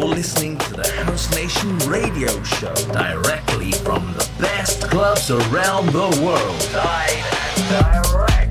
You're listening to the House Nation radio show directly from the best clubs around the world. Live and direct.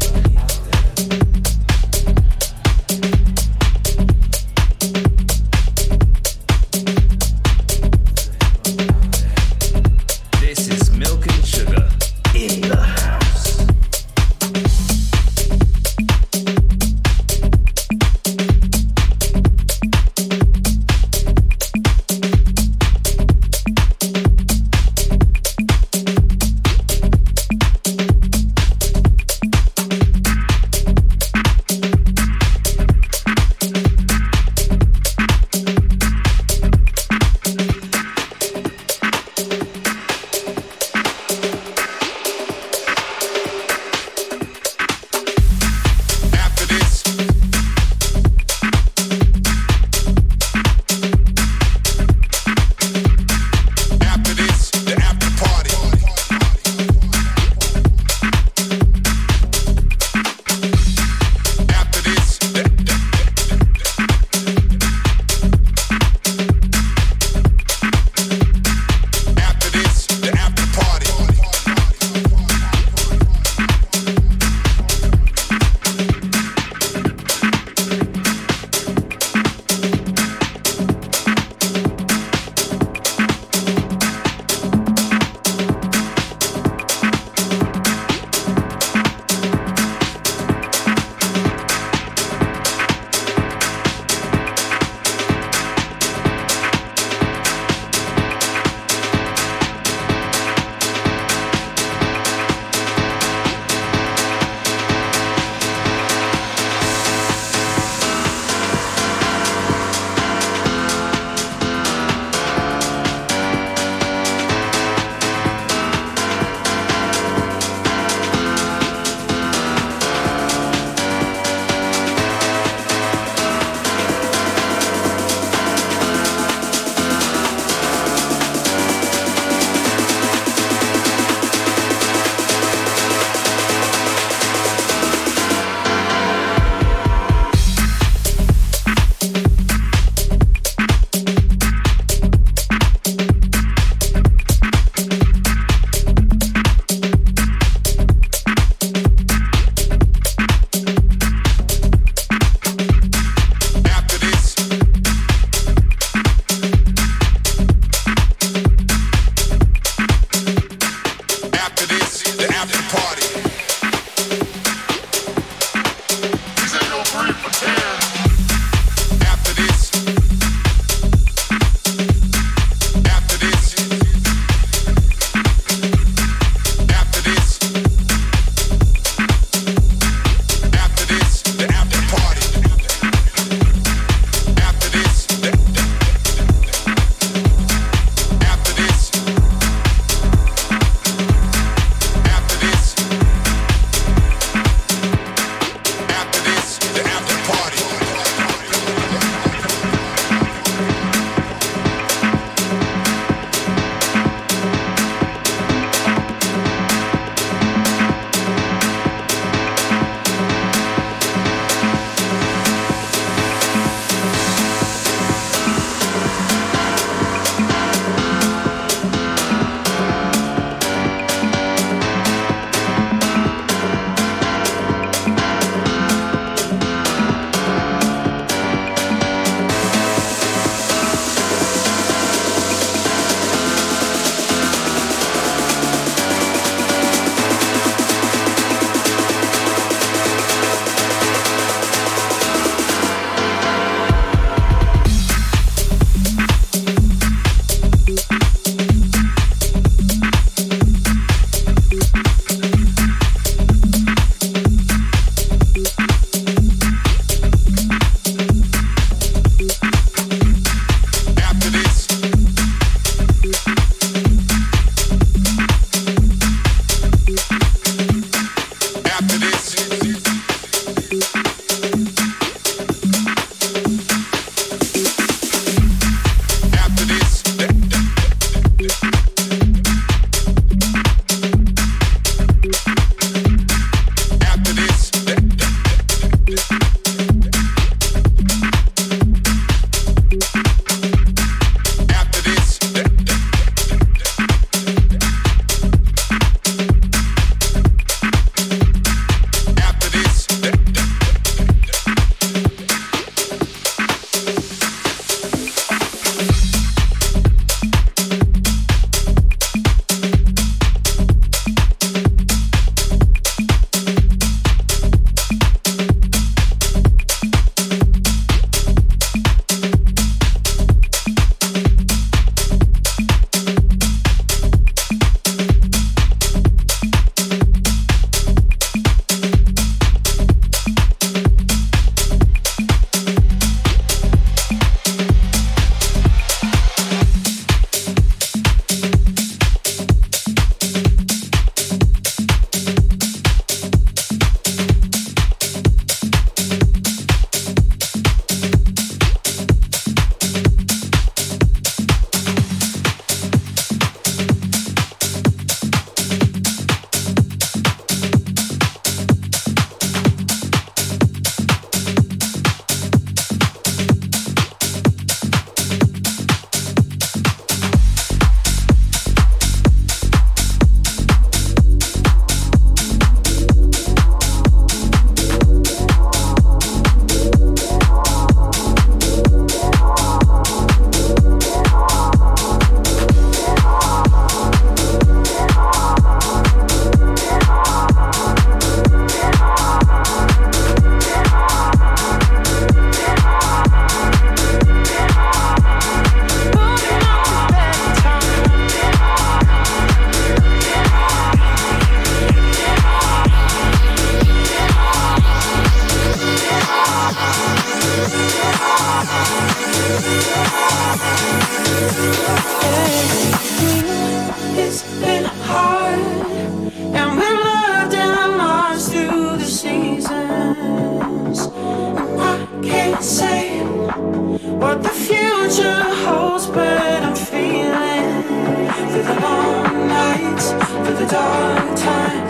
dark times.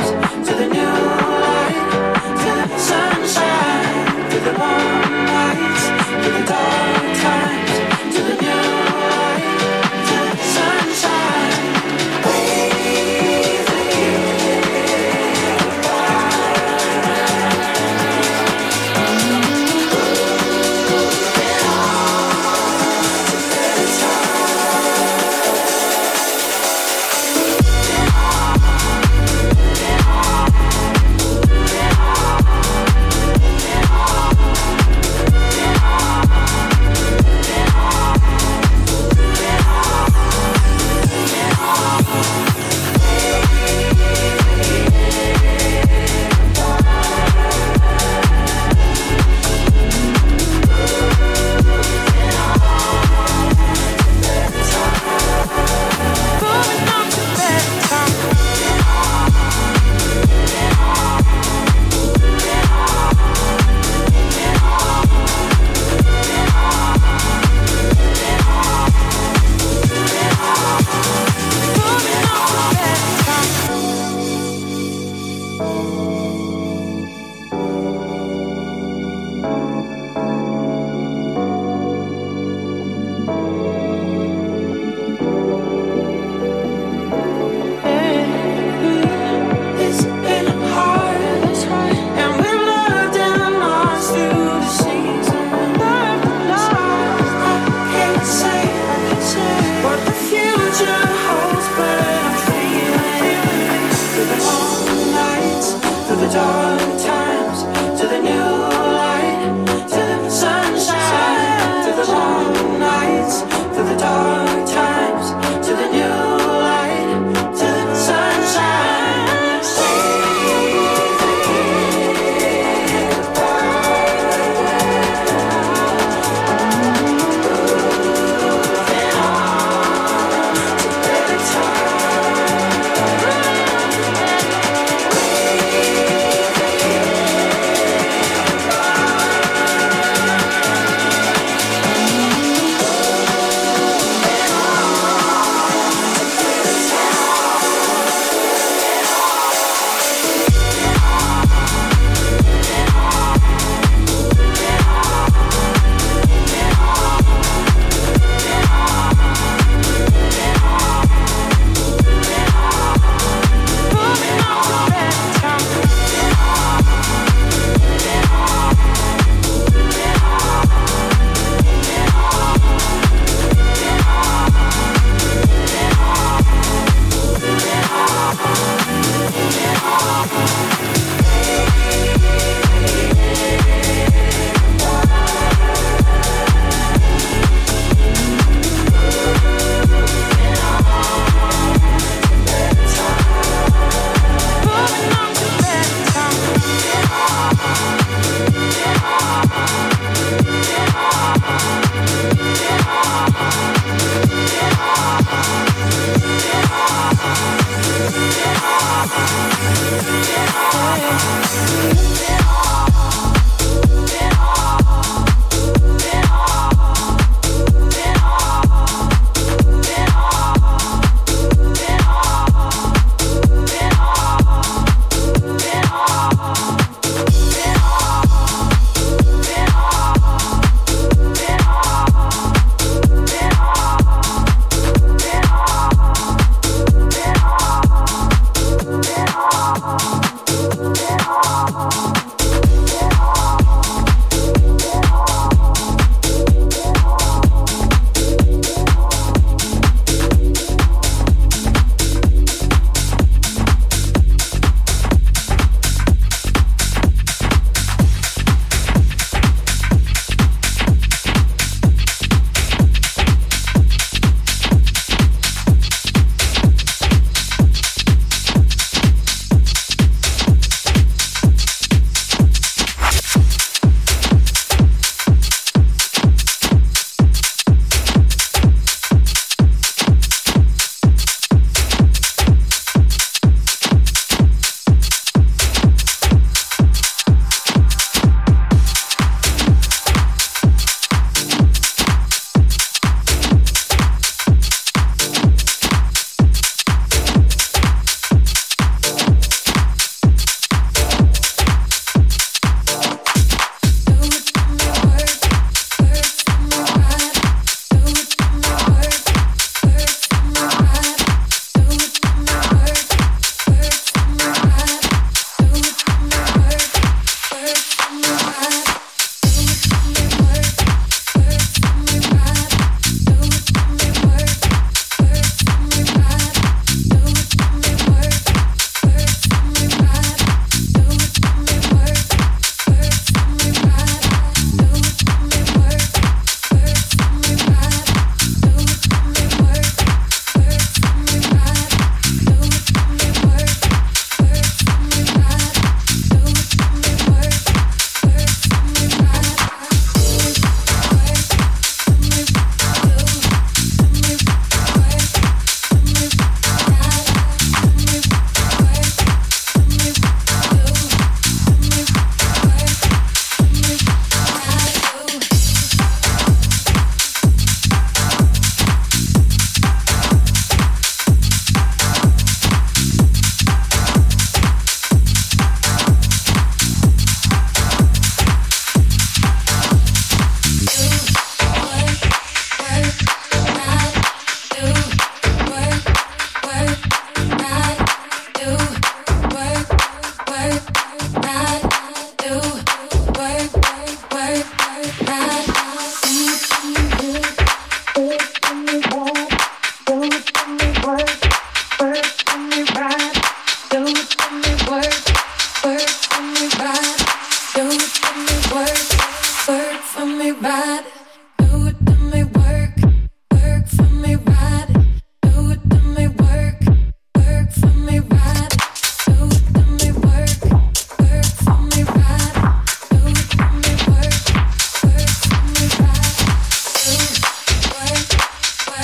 Time. Moving on, moving.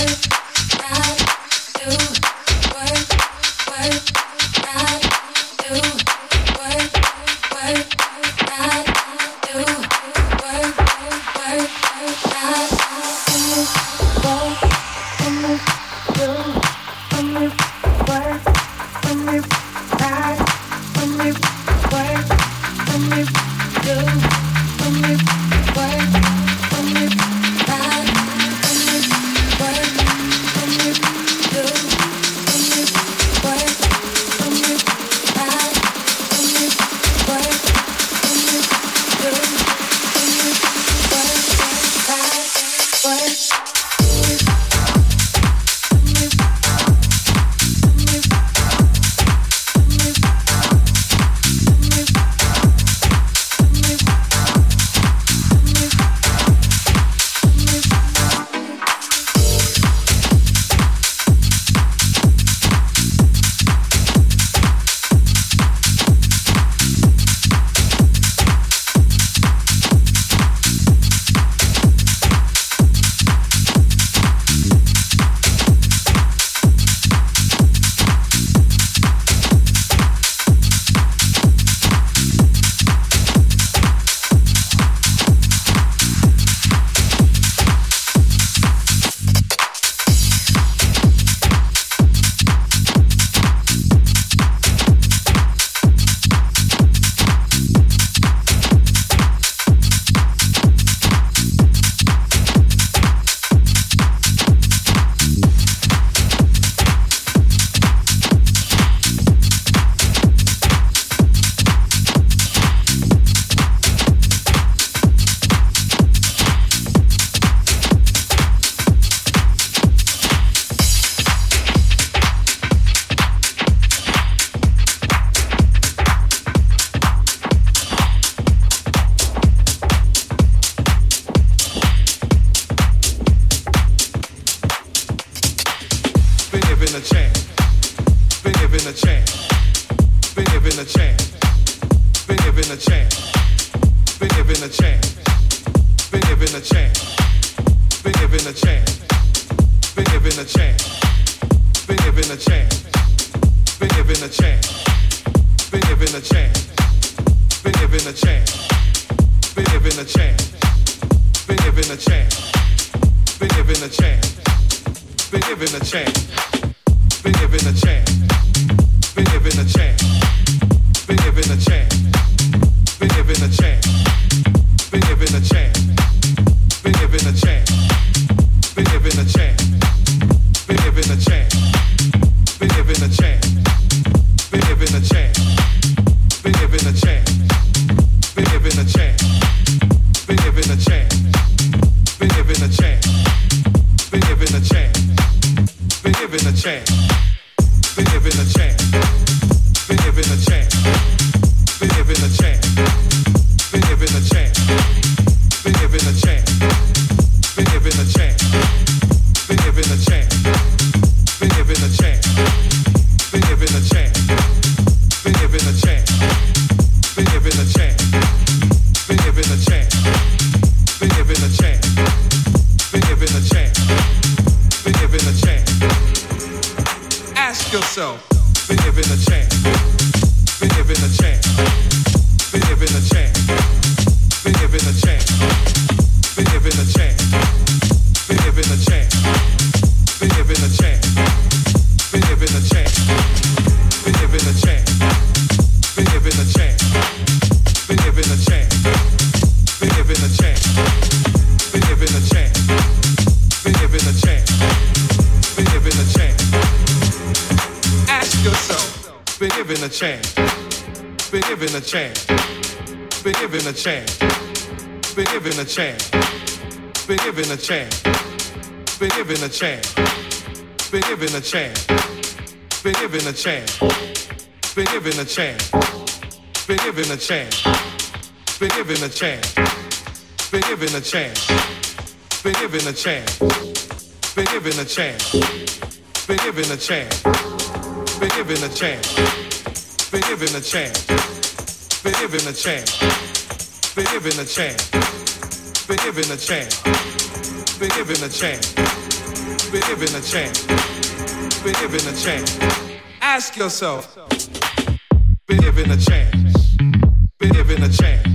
life. yourself been given a chance. chance. Been given a chance. Been given a chance. Been given a chance. Been given a chance. Been given a chance. Been given a chance. Been given a chance. Been given a chance. Been given a chance. Been given a chance. Been given a chance. Been given a chance. Been given a chance. Been given a chance. Been given a chance. Been given a chance. Been given a chance. Been given a chance. Been given a chance. Been given a chance. Been given a chance. Been given a chance. Ask yourself. Been given a chance. Been given a chance